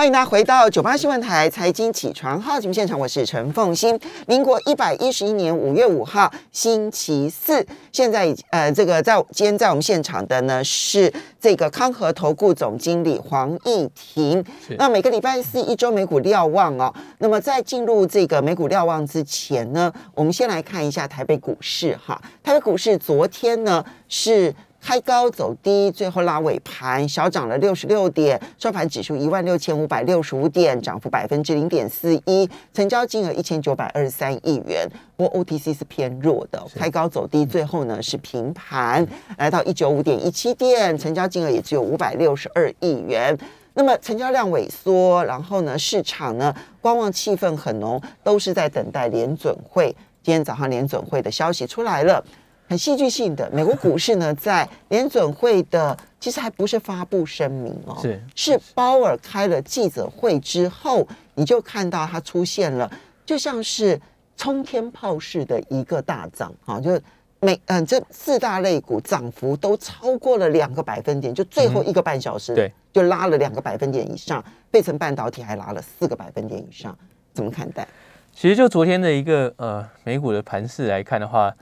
欢迎大家回到九八新闻台财经起床号节目现场，我是陈凤欣。民国一百一十一年五月五号星期四，现在呃，这个在今天在我们现场的呢是这个康和投顾总经理黄义婷。那每个礼拜四一周美股瞭望哦。那么在进入这个美股瞭望之前呢，我们先来看一下台北股市哈。台北股市昨天呢是。开高走低，最后拉尾盘，小涨了六十六点，收盘指数一万六千五百六十五点，涨幅百分之零点四一，成交金额一千九百二十三亿元。不过 OTC 是偏弱的，开高走低，最后呢是平盘，来到一九五点一七点，成交金额也只有五百六十二亿元。那么成交量萎缩，然后呢市场呢观望气氛很浓，都是在等待联准会。今天早上联准会的消息出来了。很戏剧性的，美国股市呢，在联准会的其实还不是发布声明哦，是是鲍尔开了记者会之后，你就看到它出现了，就像是冲天炮式的一个大涨啊，就每嗯这四大类股涨幅都超过了两个百分点，就最后一个半小时，对，就拉了两个百分点以上，费城半导体还拉了四个百分点以上，怎么看待？其实就昨天的一个呃美股的盘势来看的话。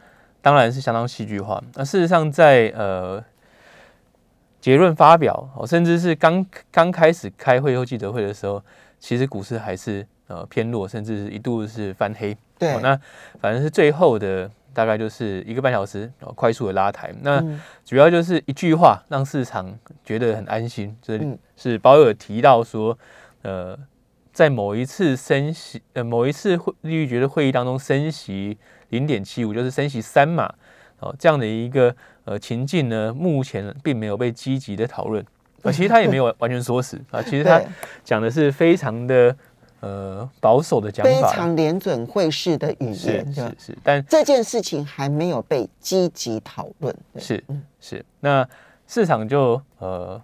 当然是相当戏剧化。那事实上，在呃结论发表，甚至是刚刚开始开会后记者会的时候，其实股市还是呃偏弱，甚至是一度是翻黑。对，那反正是最后的大概就是一个半小时，快速的拉抬。那主要就是一句话，让市场觉得很安心，就是是鲍尔提到说，呃，在某一次升息，呃，某一次会利率决的会议当中升息。零点七五就是升息三码哦，这样的一个呃情境呢，目前并没有被积极的讨论啊。其实他也没有 完全说死啊，其实他讲的是非常的呃保守的讲法，非常联准会式的语言是是，但这件事情还没有被积极讨论。是是，那市场就呃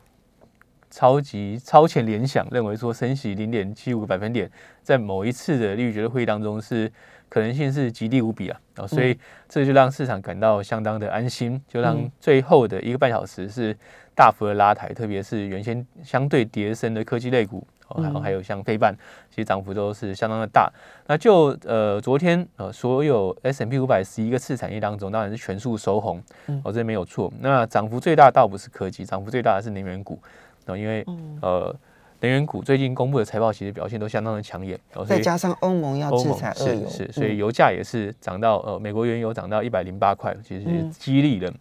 超级超前联想，认为说升息零点七五个百分点，在某一次的利率决策会议当中是。可能性是极低无比啊，啊，所以这就让市场感到相当的安心，就让最后的一个半小时是大幅的拉抬，特别是原先相对跌升的科技类股，然后还有像飞半，其实涨幅都是相当的大。那就呃昨天呃所有 S M P 五百十一个次产业当中，当然是全数收红，哦这没有错。那涨幅最大倒不是科技，涨幅最大的是能源股，哦因为呃。能源股最近公布的财报其实表现都相当的抢眼，再加上欧盟要制裁俄油，是，所以油价也是涨到呃，美国原油涨到一百零八块，其实激励了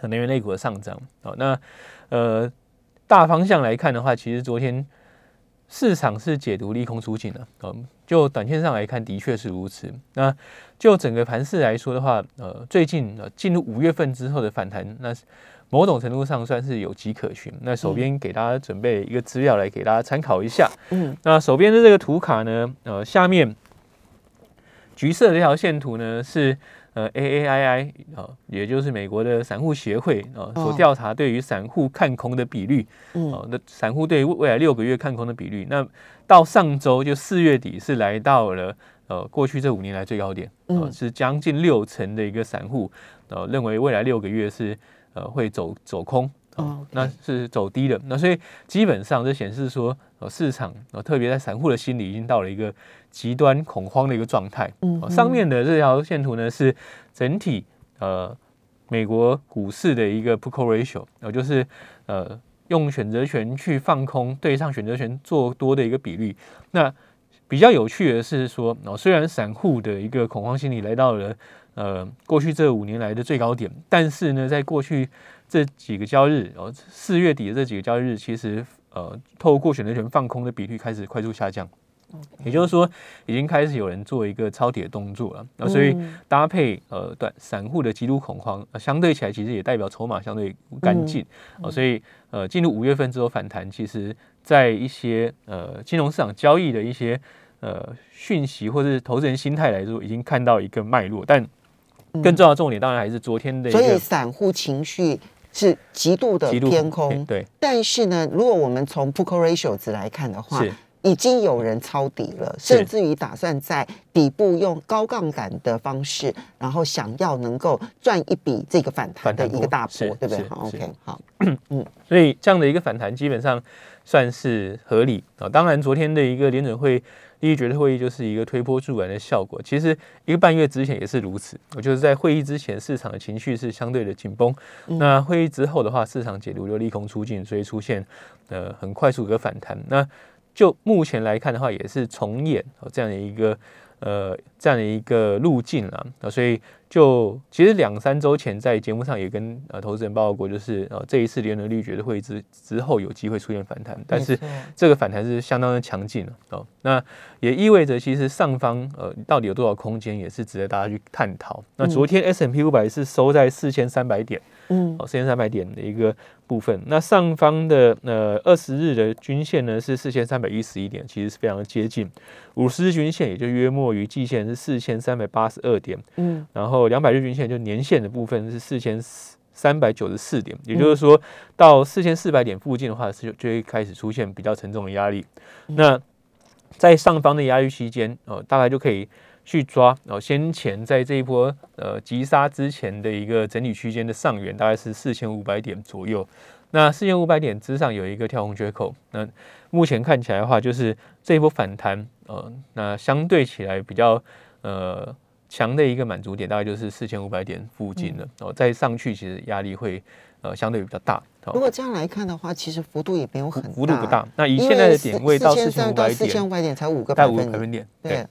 能源类股的上涨。哦，那呃大方向来看的话，其实昨天市场是解读利空出尽的，嗯，就短线上来看的确是如此。那就整个盘势来说的话，呃，最近进入五月份之后的反弹，那某种程度上算是有迹可循。那手边给大家准备一个资料来给大家参考一下。嗯，那手边的这个图卡呢，呃，下面橘色这条线图呢是呃 A A I I 啊，也就是美国的散户协会啊所调查对于散户看空的比率。嗯，那散户对于未来六个月看空的比率，那到上周就四月底是来到了呃过去这五年来最高点。嗯，是将近六成的一个散户呃认为未来六个月是。呃，会走走空哦，那是走低的。那所以基本上这显示说，呃，市场呃，特别在散户的心理已经到了一个极端恐慌的一个状态。嗯，上面的这条线图呢是整体呃美国股市的一个 put call ratio，呃，就是呃用选择权去放空对上选择权做多的一个比率。那比较有趣的是说，哦，虽然散户的一个恐慌心理来到了。呃，过去这五年来的最高点，但是呢，在过去这几个交易日，哦，四月底的这几个交易日，其实呃，透过选择权放空的比率开始快速下降，也就是说，已经开始有人做一个抄底的动作了。那所以搭配呃短散户的极度恐慌，相对起来其实也代表筹码相对干净啊。所以呃，进入五月份之后反弹，其实在一些呃金融市场交易的一些呃讯息或者是投资人心态来说，已经看到一个脉络，但更重要的重点当然还是昨天的，所以散户情绪是极度的偏空。对，但是呢，如果我们从 p u c o ratio 值来看的话，已经有人抄底了，甚至于打算在底部用高杠杆的方式，然后想要能够赚一笔这个反弹的一个大波是，对不对？好，OK，好，嗯。所以这样的一个反弹基本上算是合理。啊。当然，昨天的一个联准会利率决策会议就是一个推波助澜的效果。其实一个半月之前也是如此，我就是在会议之前市场的情绪是相对的紧绷，那会议之后的话，市场解读就利空出尽，所以出现呃很快速的反弹。那就目前来看的话，也是重演哦这样的一个呃这样的一个路径了。啊，所以就其实两三周前在节目上也跟呃投资人报告过，就是呃这一次联准率决的会议之之后有机会出现反弹，但是这个反弹是相当的强劲了哦。那也意味着其实上方呃到底有多少空间，也是值得大家去探讨。那昨天 S M P 五百是收在四千三百点。嗯哦，四千三百点的一个部分。那上方的呃二十日的均线呢是四千三百一十一点，其实是非常接近。五十日均线也就约莫于季线是四千三百八十二点，嗯然后两百日均线就年线的部分是四千三百九十四点，也就是说到四千四百点附近的话，是就会开始出现比较沉重的压力。那在上方的压力区间，哦，大概就可以去抓哦，先前在这一波呃急杀之前的一个整理区间的上缘，大概是四千五百点左右。那四千五百点之上有一个跳空缺口，那目前看起来的话，就是这一波反弹，呃，那相对起来比较呃强的一个满足点，大概就是四千五百点附近了。哦，再上去其实压力会呃相对比较大。哦，如果这样来看的话，其实幅度也没有很大，幅度不大。那以现在的点位到四四千五百点四千，五百点才五个百分点。对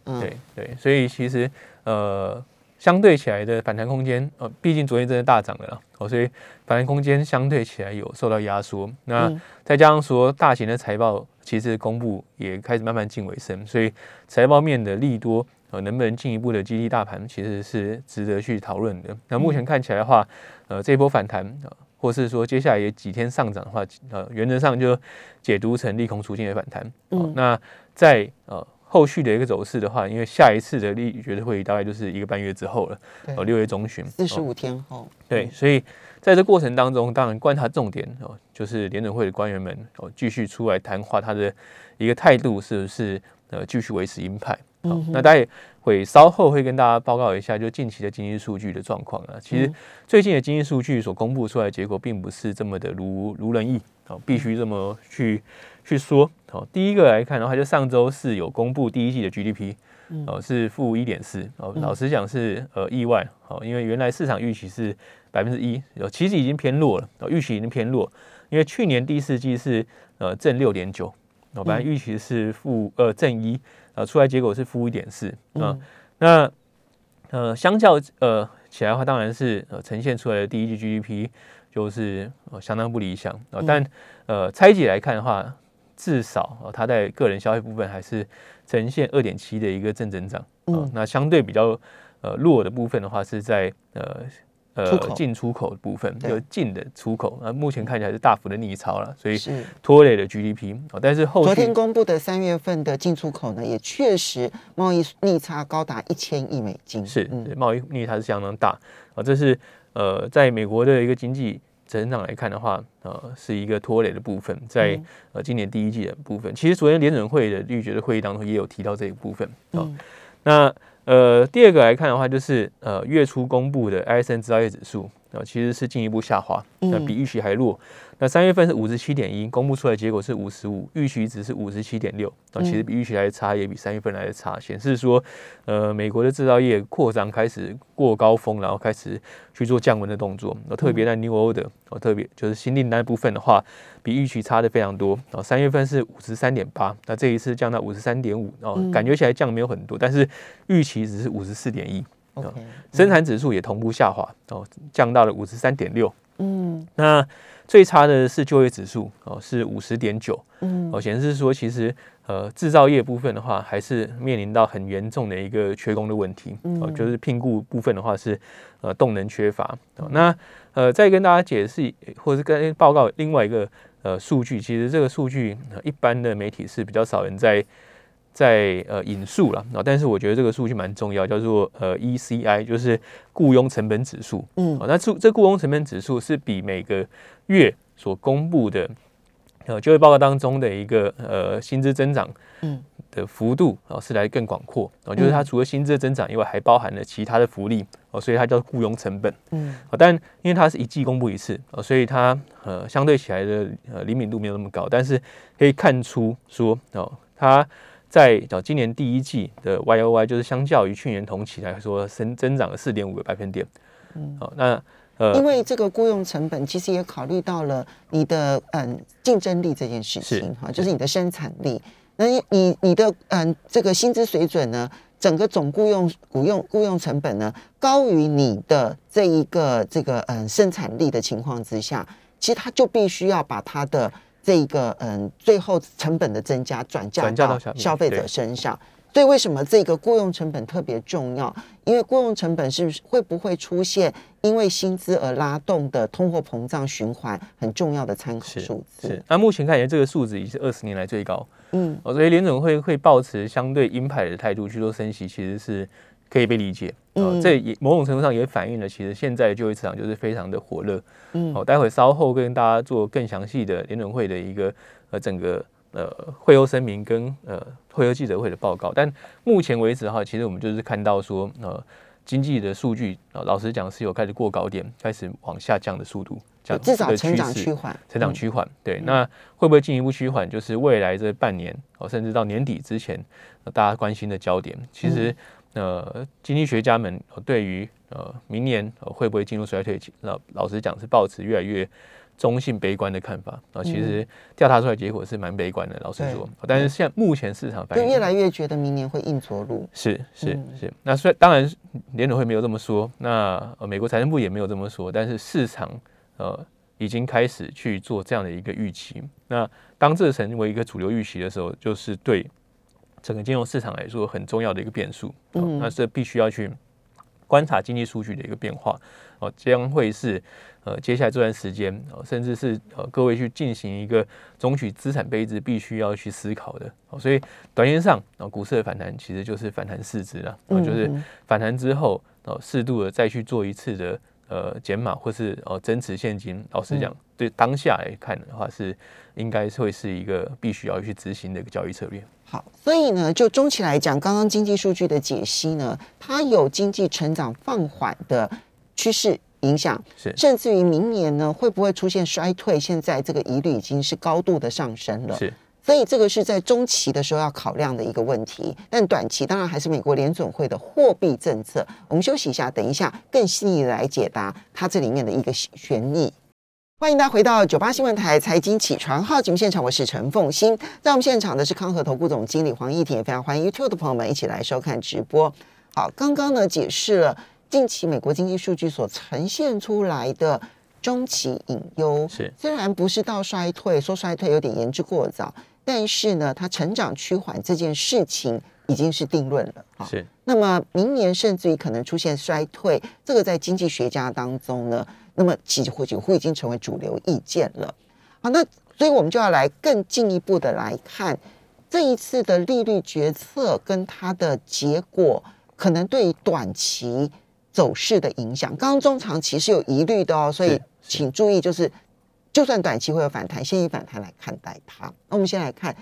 对所以其实呃，相对起来的反弹空间，呃，毕竟昨天真的大涨了啦，哦，所以反弹空间相对起来有受到压缩。那嗯再加上说大型的财报其实公布也开始慢慢近尾声，所以财报面的利多。呃，能不能进一步的激励大盘，其实是值得去讨论的。那目前看起来的话，呃，这一波反弹，呃，或是说接下来也几天上涨的话，呃，原则上就解读成利空出尽的反弹。哦嗯那在呃后续的一个走势的话，因为下一次的利率决策会议大概就是一个半月之后了，对呃，六月中旬，哦四十五天后，对，所以在这过程当中，当然观察重点哦，就是联准会的官员们哦，继续出来谈话，他的一个态度是不是呃继续维持鹰派？好、那大家会稍后会跟大家报告一下，就近期的经济数据的状况啊。其实嗯最近的经济数据所公布出来的结果，并不是这么的如如人意，哦，必须这么去去说。好、第一个来看的话，就上周四有公布第一季的 GDP，哦是负一点四，哦，老实讲是呃意外，哦，因为原来市场预期是百分之一，哦，其实已经偏弱了，哦，预期已经偏弱，因为去年第四季是呃正六点九，哦，本来预期是负呃正一，呃，出来结果是负一点四，啊嗯，那呃相较呃起来的话，当然是呃呈现出来的第一季 GDP 就是呃相当不理想啊、嗯。但呃拆解来看的话，至少呃它在个人消费部分还是呈现二点七的一个正增长，啊、嗯。那相对比较呃弱的部分的话是在呃。呃，进出口的部分，对。就进的出口，啊，目前看起来是大幅的逆超了，所以是。拖累了 GDP 哦。但是后昨天公布的三月份的进出口呢，也确实贸易逆差高达一千亿美金，是嗯。贸易逆差是相当大。啊，这是呃在美国的一个经济成长来看的话，呃是一个拖累的部分，在嗯。呃今年第一季的部分，其实昨天联准会的预决的会议当中也有提到这一部分。啊。嗯那呃第二个来看的话，就是呃月初公布的 ISM 制造业指数。啊、其实是进一步下滑，那嗯比预期还弱。那三月份是五十七点一，公布出来结果是五十五，预期值是五十七点六，啊，其实比预期来的差，也比三月份来的差，显示说，呃，美国的制造业扩张开始过高峰，然后开始去做降温的动作。那特别在 New Order，哦，特别就是新订单部分的话，比预期差的非常多。哦，三月份是五十三点八，那这一次降到五十三点五，哦，感觉起来降没有很多，但是预期只是五十四点一，，OK，生产指数也同步下滑，哦，降到了五十三点六。嗯那最差的是就业指数哦，是五十点九嗯哦，显示说其实呃制造业部分的话，还是面临到很严重的一个缺工的问题哦，嗯就是聘雇部分的话是呃动能缺乏哦。那呃再跟大家解释或者是跟报告另外一个呃数据，其实这个数据、呃一般的媒体是比较少人在。在呃引述了啊，但是我觉得这个数据蛮重要，叫做呃 ECI，就是雇佣成本指数。嗯。哦，那这这雇佣成本指数是比每个月所公布的呃就业报告当中的一个呃薪资增长，嗯。的幅度哦是来更广阔。哦，就是它除了薪资的增长以外，还包含了其他的福利哦，所以它叫雇佣成本。嗯。哦。但因为它是一季公布一次哦，所以它呃相对起来的呃灵敏度没有那么高，但是可以看出说哦，它在哦今年第一季的 Y O Y 就是相较于去年同期来说，增增长了四点五个百分点。嗯哦，那呃因为这个雇佣成本其实也考虑到了你的嗯竞争力这件事情是哈，就是你的生产力。那你你你的嗯这个薪资水准呢，整个总雇佣雇佣雇佣成本呢高于你的这一个这个嗯生产力的情况之下，其实他就必须要把他的这一个嗯最后成本的增加转嫁到消费者身上。所以为什么这个雇佣成本特别重要？因为雇佣成本是不是会不会出现因为薪资而拉动的通货膨胀循环很重要的参考是数字？是，那目前看起来这个数值已经是二十年来最高。嗯哦，所以联总会会保持相对鹰派的态度去做升息，其实是可以被理解。哦，嗯这也某种程度上也反映了，其实现在的就业市场就是非常的火热。嗯哦，待会稍后跟大家做更详细的联总会的一个呃整个呃会后声明跟呃会后记者会的报告。但目前为止的话，其实我们就是看到说呃经济的数据，呃老实讲是有开始过高点，开始往下降的速度，这样至少的成长趋缓，成长趋缓，对，那会不会进一步趋缓？就是未来这半年哦，甚至到年底之前，呃大家关心的焦点。其实，呃，经济学家们呃对于呃明年呃会不会进入衰退期，老老实讲是抱持越来越中性悲观的看法啊。其实调查出来结果是蛮悲观的，老实说。但是现在目前市场反应就越来越觉得明年会硬着陆。是是嗯是，那虽然当然联总会没有这么说，那、呃、美国财政部也没有这么说，但是市场呃已经开始去做这样的一个预期。那当这成为一个主流预期的时候，就是对整个金融市场来说很重要的一个变数。哦嗯那这必须要去观察经济数据的一个变化。哦，将会是呃接下来这段时间，哦，甚至是呃各位去进行一个总体资产配置必须要去思考的。哦，所以短线上，哦，股市的反弹其实就是反弹市值了，哦，就是嗯反弹之后，哦，适度的再去做一次的呃减码或是呃增持现金。老实讲，对当下来看的话，是应该会是一个必须要去执行的一个交易策略。好，所以呢，就中期来讲，刚刚经济数据的解析呢，它有经济成长放缓的趋势影响，是甚至于明年呢会不会出现衰退？现在这个疑虑已经是高度的上升了。是所以这个是在中期的时候要考量的一个问题，但短期当然还是美国联总会的货币政策。我们休息一下，等一下更细腻的来解答它这里面的一个悬疑。欢迎大家回到九八新闻台财经起床号节目现场，我是陈凤欣，在我们现场的是康和投顾总经理黄义婷，也非常欢迎 YouTube 的朋友们一起来收看直播。好，刚刚呢解释了近期美国经济数据所呈现出来的中期隐忧，是虽然不是到衰退，说衰退有点言之过早，但是呢，它成长趋缓这件事情已经是定论了啊。是那么明年甚至于可能出现衰退，这个在经济学家当中呢，那么几乎几乎已经成为主流意见了。好，那所以我们就要来更进一步的来看这一次的利率决策跟它的结果，可能对于短期走势的影响。刚刚中长期是有疑虑的哦，所以请注意，就是就算短期会有反弹，先以反弹来看待它。那我们先来看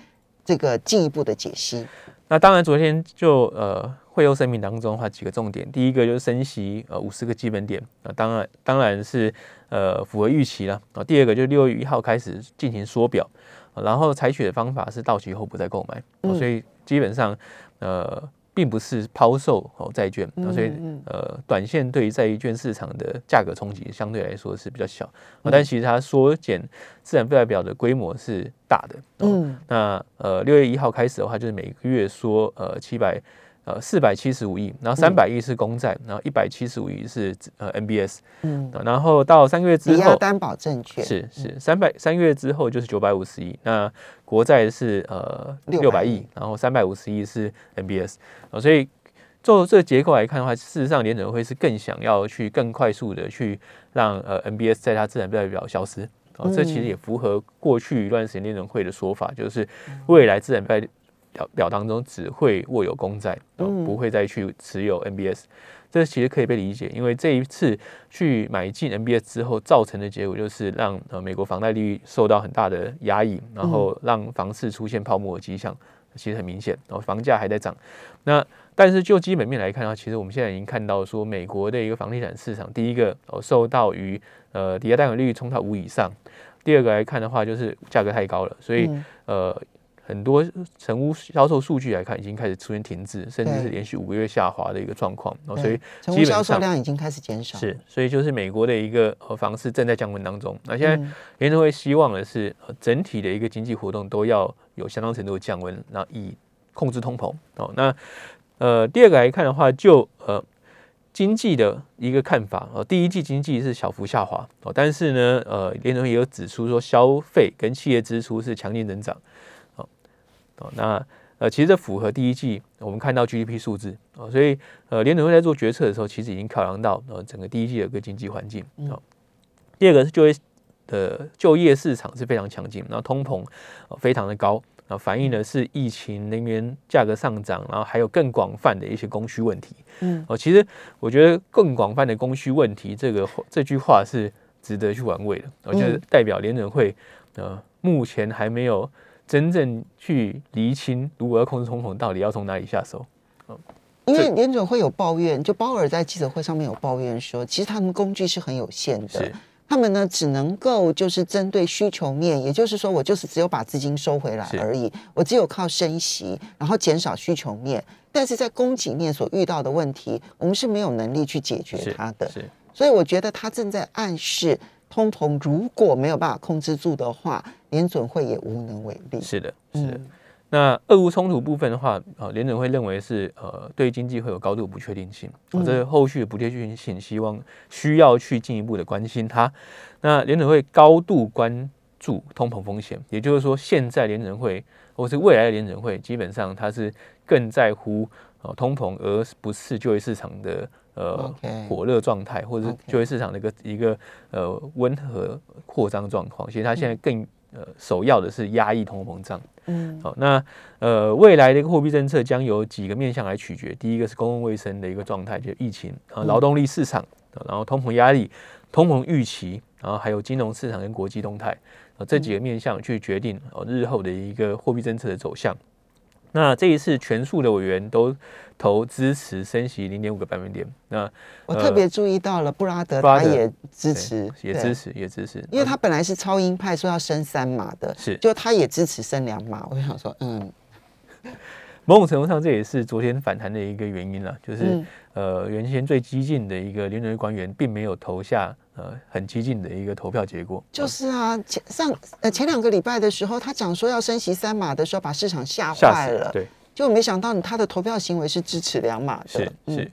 这个进一步的解析。那当然，昨天就呃会后声明当中的话，几个重点，第一个就是升息呃五十个基本点，呃，当然当然是呃符合预期了啊。第二个就是六月一号开始进行缩表，啊然后采取的方法是到期后不再购买，所以基本上呃并不是抛售哦债券，啊所以嗯呃短线对于债券市场的价格冲击相对来说是比较小，啊但其实它缩减资产负债表的规模是大的，哦。嗯。那呃六月一号开始的话，就是每个月缩呃七百呃四百七十五亿，然后三百亿是公债，然后一百七十五亿是呃 MBS，嗯，呃然后到三个月之后抵押担保证券是是三百三个月之后就是九百五十亿，那国债是呃六百亿，然后三百五十亿是 MBS，呃所以。就这个结构来看的话，事实上联准会是更想要去更快速的去让呃 MBS 在它资产负债表消失，哦，这其实也符合过去一段时间联准会的说法，就是未来资产负债表表当中只会握有公债，嗯不会再去持有 MBS。这其实可以被理解，因为这一次去买进 MBS 之后，造成的结果就是让呃美国房贷利率受到很大的压抑，然后让房市出现泡沫的迹象，其实很明显，然后房价还在涨。那但是就基本面来看的话，其实我们现在已经看到说，美国的一个房地产市场，第一个哦受到于呃抵押贷款利率冲到五以上，第二个来看的话就是价格太高了，所以、嗯呃很多成屋销售数据来看，已经开始出现停滞，甚至是连续五个月下滑的一个状况。哦，所以对成屋销售量已经开始减少，是，所以就是美国的一个呃房市正在降温当中。那现在嗯联储会希望的是，呃整体的一个经济活动都要有相当程度的降温，然后以控制通膨。哦，那呃第二个来看的话，就呃经济的一个看法，呃第一季经济是小幅下滑，哦，但是呢，呃联储会也有指出说，消费跟企业支出是强劲增长。那呃，其实这符合第一季我们看到 GDP 数字哦，所以呃，联准会在做决策的时候，其实已经考量到呃整个第一季的一个经济环境哦。第二个是就业的就业市场是非常强劲，然后通膨、呃、非常的高，然后反映的是疫情、能源价格上涨，然后还有更广泛的一些供需问题。嗯哦，其实我觉得更广泛的供需问题，这个这句话是值得去玩味的，我觉得嗯代表联准会呃目前还没有真正去厘清，如果要控制通膨，到底要从哪里下手。嗯因为联准会有抱怨，就鲍尔在记者会上面有抱怨说，其实他们工具是很有限的，他们呢只能够就是针对需求面，也就是说，我就是只有把资金收回来而已，我只有靠升息，然后减少需求面，但是在供给面所遇到的问题，我们是没有能力去解决它的。是。所以我觉得他正在暗示，通膨如果没有办法控制住的话，联准会也无能为力。是的，是的。嗯那俄乌冲突部分的话，呃，联准会认为是呃对经济会有高度不确定性，这后续的不确定性，希望需要去进一步的关心它。那联准会高度关注通膨风险，也就是说，现在联准会或是未来的联准会，基本上它是更在乎呃通膨，而不是就业市场的呃火热状态，或者是就业市场的一个一个呃温和扩张状况。其实它现在更呃首要的是压抑通货膨胀。嗯好，那呃，未来的一个货币政策将有几个面向来取决。第一个是公共卫生的一个状态，就是疫情啊，劳动力市场，啊然后通膨压力、通膨预期，然后还有金融市场跟国际动态啊这几个面向去决定哦日后的一个货币政策的走向。那这一次全数的委员都投支持升息零点五个百分点，那我特别注意到了布拉德，他也支持，也支持，也支持，因为他本来是超鹰派，说要升三码的，是就他也支持升两码。我就想说，嗯 某种程度上，这也是昨天反弹的一个原因了，就是、嗯。呃，原先最激进的一个联准会官员，并没有投下呃很激进的一个投票结果，就是啊，前上呃前两个礼拜的时候，他讲说要升息三码的时候，把市场吓吓坏了，死对，结果没想到你他的投票行为是支持两码的，是嗯。是。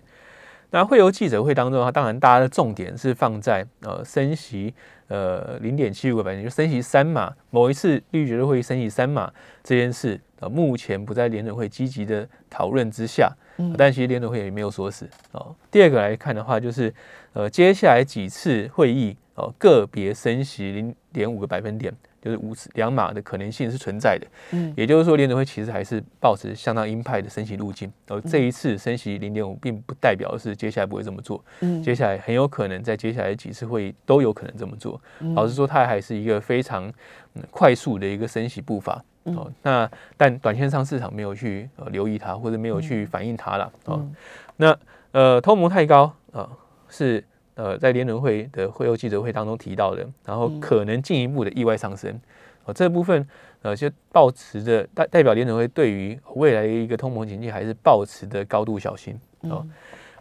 那会由记者会当中的话，当然大家的重点是放在呃升息呃零点七五个百分点，就升息三码，某一次利率决策会议升息三码这件事，呃目前不在联准会积极的讨论之下，嗯但其实联准会也没有说死哦。第二个来看的话，就是呃接下来几次会议哦个别升息零点五个百分点，就是五次两码的可能性是存在的。嗯也就是说，联准会其实还是保持相当鹰派的升息路径。而这一次升息零点五，并不代表是接下来不会这么做。嗯接下来很有可能在接下来几次会议都有可能这么做。老实说，它还是一个非常、嗯、快速的一个升息步伐。哦，那但短线上市场没有去呃留意它，或者没有去反映它了。哦，那呃通膨太高啊、呃是呃在联准会的会后记者会当中提到的，然后可能进一步的意外上升。哦，这部分呃就保持着代代表联准会对于未来的一个通膨经济还是保持的高度小心。哦，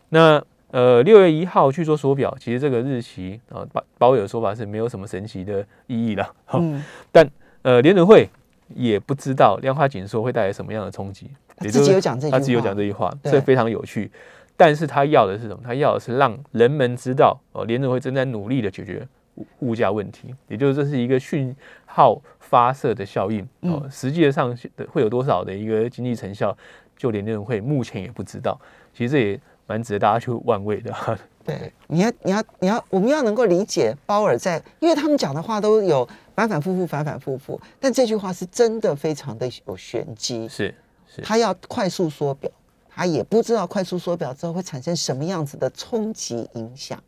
那呃六月一号去做缩表，其实这个日期啊鲍鲍威尔的说法是没有什么神奇的意义了。好、嗯，但呃联准会也不知道量化紧缩会带来什么样的冲击，也就是他自己有讲这句话，他自己有讲这句话，对这非常有趣。但是他要的是什么？他要的是让人们知道，哦，联准会正在努力的解决物物价问题，也就是这是一个讯号发射的效应。哦，嗯实际上会有多少的一个经济成效，就连联准会目前也不知道。其实这也蛮值得大家去玩味的。对，你要你要你要，我们要能够理解鲍尔在，因为他们讲的话都有反反复复、反反复复，但这句话是真的非常的有玄机。是是他要快速缩表，他也不知道快速缩表之后会产生什么样子的冲击影响。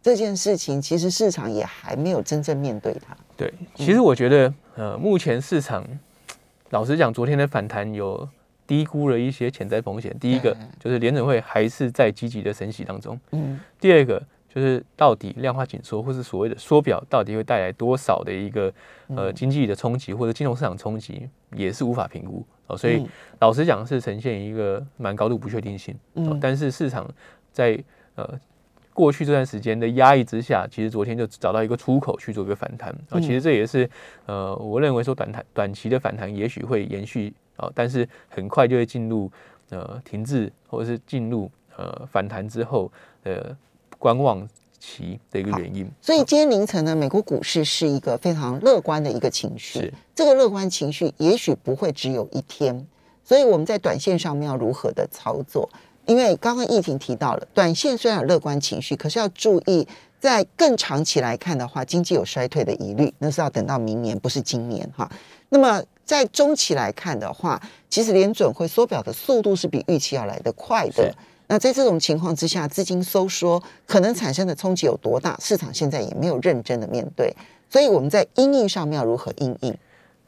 这件事情其实市场也还没有真正面对它。对，其实我觉得，呃，目前市场老实讲，昨天的反弹有低估了一些潜在风险。第一个就是联准会还是在积极的升息当中。嗯。第二个就是到底量化紧缩或是所谓的缩表，到底会带来多少的一个呃经济的冲击或者金融市场冲击，也是无法评估哦。所以老实讲，是呈现一个蛮高度不确定性。嗯。但是市场在呃。过去这段时间的压抑之下，其实昨天就找到一个出口去做一个反弹啊。其实这也是呃，我认为说短弹短期的反弹也许会延续啊，但是很快就会进入呃停滞或者是进入呃反弹之后的观望期的一个原因。所以今天凌晨呢，美国股市是一个非常乐观的一个情绪。这个乐观情绪也许不会只有一天，所以我们在短线上面要如何的操作？因为刚刚疫情提到了，短线虽然有乐观情绪，可是要注意，在更长期来看的话，经济有衰退的疑虑，那是要等到明年，不是今年哈。那么在中期来看的话，其实联准会缩表的速度是比预期要来得快的。那在这种情况之下，资金收缩可能产生的冲击有多大？市场现在也没有认真的面对，所以我们在应应上面要如何应应？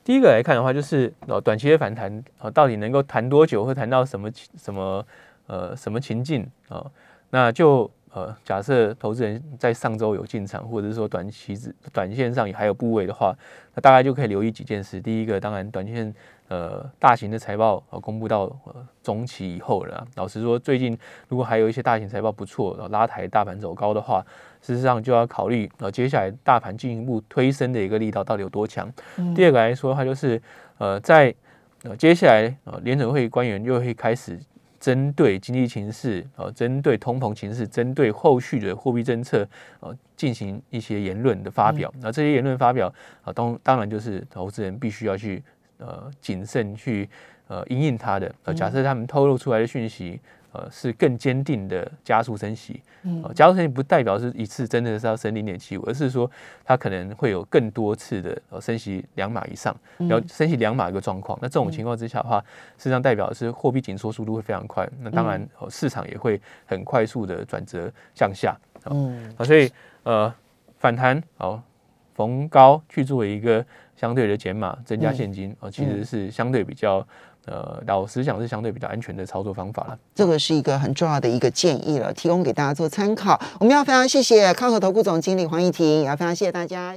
第一个来看的话，就是呃短期的反弹啊，到底能够谈多久，会谈到什么什么？呃，什么情境啊？那就呃，假设投资人在上周有进场，或者是说短期子短线上也还有部位的话，那大概就可以留意几件事。第一个，当然短线呃大型的财报呃公布到呃中期以后了。老实说，最近如果还有一些大型财报不错，拉抬大盘走高的话，事实上就要考虑呃接下来大盘进一步推升的一个力道到底有多强。第二个来说的话，就是呃在呃接下来呃联准会官员又会开始。针对经济形势啊，针对通膨形势，针对后续的货币政策啊，进行一些言论的发表。那这些言论发表啊，当当然就是投资人必须要去呃谨慎去呃应应他的。呃，假设他们透露出来的讯息。呃，是更坚定的加速升息。嗯，加速升息不代表是一次真的是要升零点七五，而是说它可能会有更多次的呃升息两码以上，然后升息两码一个状况。那这种情况之下的话，实际上代表的是货币紧缩速度会非常快。那当然，市场也会很快速的转折向下。嗯，啊，所以呃，反弹好逢高去做一个相对的减码，增加现金啊，其实是相对比较。呃，老实讲是相对比较安全的操作方法了。这个是一个很重要的一个建议了，提供给大家做参考。我们要非常谢谢康和投顾总经理黄义婷，也要非常谢谢大家。